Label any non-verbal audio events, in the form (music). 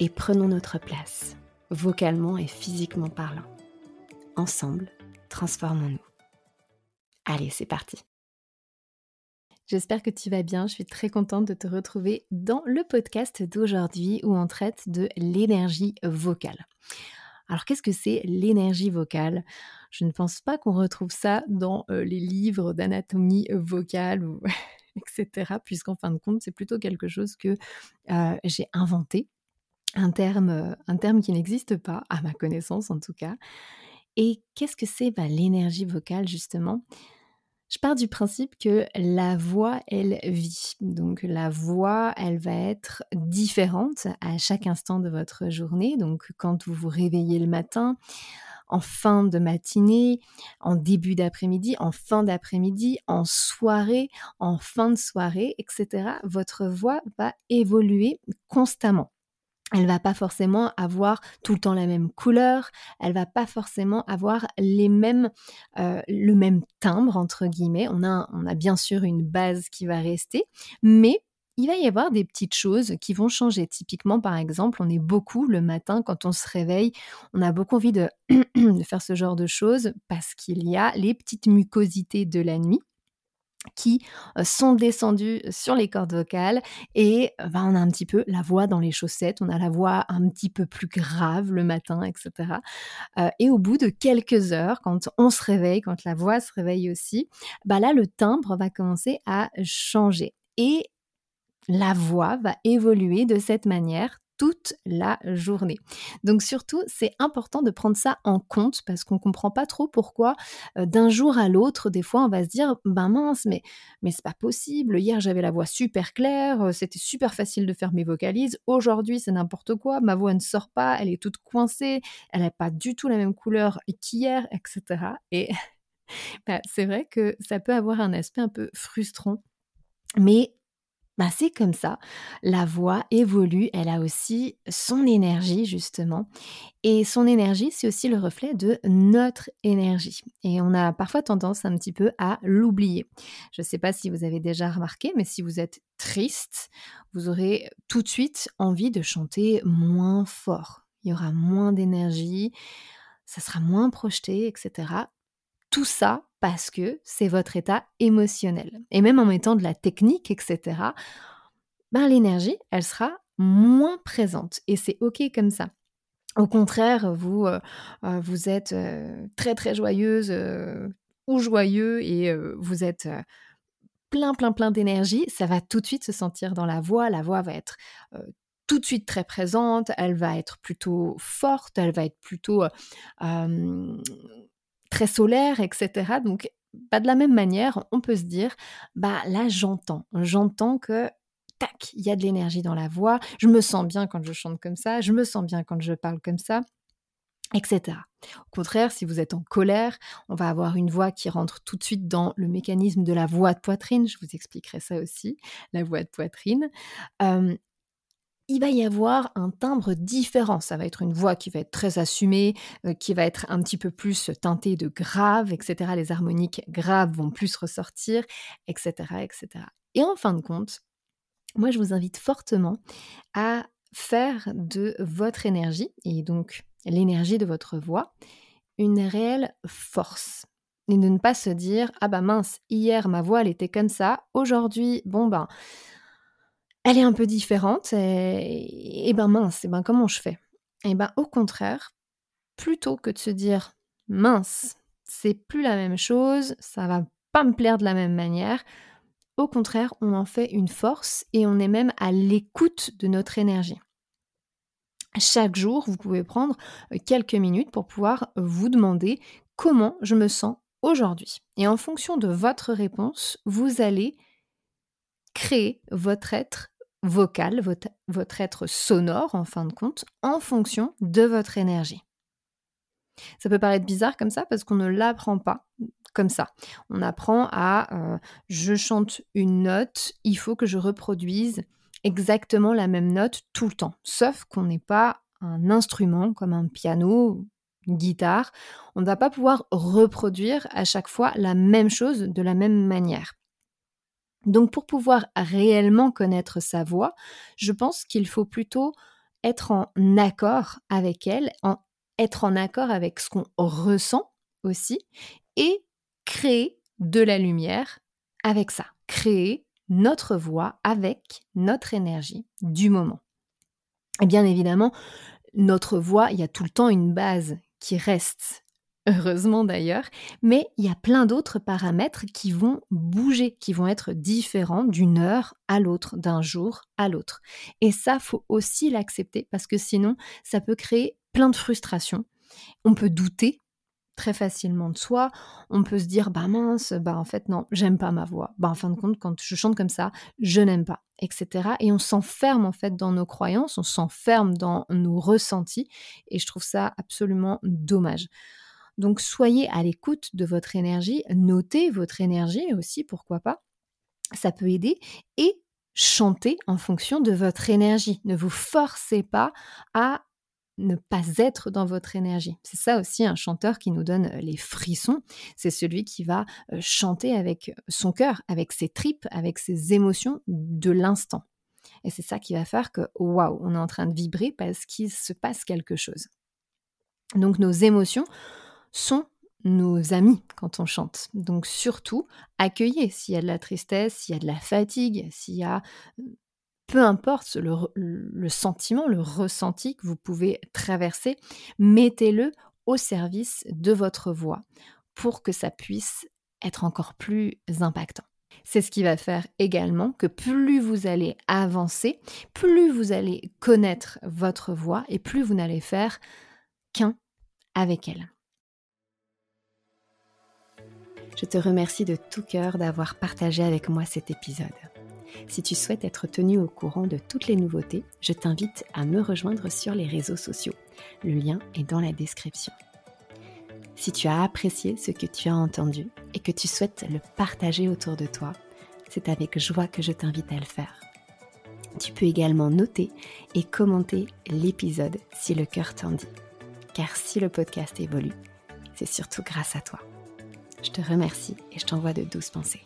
et prenons notre place, vocalement et physiquement parlant. Ensemble, transformons-nous. Allez, c'est parti. J'espère que tu vas bien. Je suis très contente de te retrouver dans le podcast d'aujourd'hui où on traite de l'énergie vocale. Alors qu'est-ce que c'est l'énergie vocale? Je ne pense pas qu'on retrouve ça dans euh, les livres d'anatomie vocale (laughs) etc. Puisqu'en fin de compte, c'est plutôt quelque chose que euh, j'ai inventé un terme, euh, un terme qui n'existe pas, à ma connaissance en tout cas. Et qu'est-ce que c'est bah, l'énergie vocale justement? Je pars du principe que la voix, elle vit. Donc la voix, elle va être différente à chaque instant de votre journée. Donc quand vous vous réveillez le matin, en fin de matinée, en début d'après-midi, en fin d'après-midi, en soirée, en fin de soirée, etc., votre voix va évoluer constamment elle va pas forcément avoir tout le temps la même couleur, elle va pas forcément avoir les mêmes, euh, le même timbre entre guillemets. On a, bien sûr une base qui va rester, mais il va y avoir des petites choses qui vont changer. Typiquement, par exemple, on est beaucoup le matin quand on se réveille, on a beaucoup envie de (clears throat) faire ce genre de choses parce qu'il y a les petites mucosités de la nuit qui sont descendus sur les cordes vocales et ben, on a un petit peu la voix dans les chaussettes, on a la voix un petit peu plus grave le matin, etc. et au bout de quelques heures, quand on se réveille, quand la voix se réveille aussi, bah là le timbre va commencer à changer et la voix va évoluer de cette manière toute la journée. Donc surtout, c'est important de prendre ça en compte parce qu'on comprend pas trop pourquoi euh, d'un jour à l'autre, des fois, on va se dire ben mince, mais mais c'est pas possible. Hier, j'avais la voix super claire, euh, c'était super facile de faire mes vocalises. Aujourd'hui, c'est n'importe quoi. Ma voix ne sort pas, elle est toute coincée, elle n'a pas du tout la même couleur qu'hier, etc. Et (laughs) bah, c'est vrai que ça peut avoir un aspect un peu frustrant. Mais bah, c'est comme ça. La voix évolue, elle a aussi son énergie justement. Et son énergie, c'est aussi le reflet de notre énergie. Et on a parfois tendance un petit peu à l'oublier. Je ne sais pas si vous avez déjà remarqué, mais si vous êtes triste, vous aurez tout de suite envie de chanter moins fort. Il y aura moins d'énergie, ça sera moins projeté, etc. Tout ça parce que c'est votre état émotionnel. Et même en mettant de la technique, etc., ben, l'énergie, elle sera moins présente. Et c'est OK comme ça. Au contraire, vous, euh, euh, vous êtes euh, très très joyeuse ou joyeux et vous êtes plein plein plein d'énergie, ça va tout de suite se sentir dans la voix. La voix va être tout de suite très présente, elle va être plutôt forte, elle va être plutôt très solaire, etc. Donc, pas de la même manière, on peut se dire, bah là, j'entends, j'entends que tac, il y a de l'énergie dans la voix, je me sens bien quand je chante comme ça, je me sens bien quand je parle comme ça, etc. Au contraire, si vous êtes en colère, on va avoir une voix qui rentre tout de suite dans le mécanisme de la voix de poitrine. Je vous expliquerai ça aussi, la voix de poitrine il va y avoir un timbre différent. Ça va être une voix qui va être très assumée, euh, qui va être un petit peu plus teintée de grave, etc. Les harmoniques graves vont plus ressortir, etc., etc. Et en fin de compte, moi, je vous invite fortement à faire de votre énergie, et donc l'énergie de votre voix, une réelle force. Et de ne pas se dire, ah bah mince, hier ma voix elle était comme ça, aujourd'hui, bon ben elle est un peu différente et, ben mince, et ben comment je fais? Et ben au contraire, plutôt que de se dire mince, c'est plus la même chose, ça va pas me plaire de la même manière, au contraire, on en fait une force et on est même à l'écoute de notre énergie. Chaque jour, vous pouvez prendre euh, quelques minutes pour pouvoir vous demander comment je me sens aujourd'hui. Et en fonction de votre réponse, vous allez créer votre être vocal, votre, être sonore en fin de compte, en fonction de votre énergie. Ça peut paraître bizarre comme ça parce qu'on ne l'apprend pas comme ça. On apprend à euh, je chante une note, il faut que je reproduise exactement la même note tout le temps. Sauf qu'on n'est pas un instrument comme un piano, une guitare. On ne va pas pouvoir reproduire à chaque fois la même chose de la même manière. Donc pour pouvoir réellement connaître sa voix, je pense qu'il faut plutôt être en accord avec elle, en, être en accord avec ce qu'on ressent aussi, et créer de la lumière avec ça, créer notre voix avec notre énergie du moment. Et bien évidemment, notre voix, il y a tout le temps une base qui reste, (laughs) heureusement d'ailleurs, mais il y a plein d'autres paramètres qui vont bouger, qui vont être différents d'une heure à l'autre, d'un jour à l'autre. Et ça, faut aussi l'accepter parce que sinon, ça peut créer plein de frustrations. On peut douter très facilement de soi. On peut se dire, bah mince, bah en fait non, j'aime pas ma voix. Bah en fin de compte, quand je chante comme ça, je n'aime pas, etc. Et on s'enferme en fait dans nos croyances, on s'enferme dans nos ressentis. Et je trouve ça absolument dommage. Donc soyez à l'écoute de votre énergie, notez votre énergie aussi, pourquoi pas. Ça peut aider. Et chantez en fonction de votre énergie. Ne vous forcez pas à ne pas être dans votre énergie. C'est ça aussi un chanteur qui nous donne euh, les frissons. C'est celui qui va euh, chanter avec son cœur, avec ses tripes, avec ses émotions de l'instant. Et c'est ça qui va faire que, waouh, on est en train de vibrer parce qu'il se passe quelque chose. Donc nos émotions sont nos amis quand on chante. Donc surtout, accueillez s'il y a de la tristesse, s'il y a de la fatigue, s'il y a peu importe le, sentiment, le ressenti que vous pouvez traverser, mettez-le au service de votre voix pour que ça puisse être encore plus impactant. C'est ce qui va faire également que plus vous allez avancer, plus vous allez connaître votre voix et plus vous n'allez faire qu'un avec elle. Je te remercie de tout cœur d'avoir partagé avec moi cet épisode. Si tu souhaites être tenu au courant de toutes les nouveautés, je t'invite à me rejoindre sur les réseaux sociaux. Le lien est dans la description. Si tu as apprécié ce que tu as entendu et que tu souhaites le partager autour de toi, c'est avec joie que je t'invite à le faire. Tu peux également noter et commenter l'épisode si le cœur t'en dit. Car si le podcast évolue, c'est surtout grâce à toi. Je te remercie et je t'envoie de douces pensées.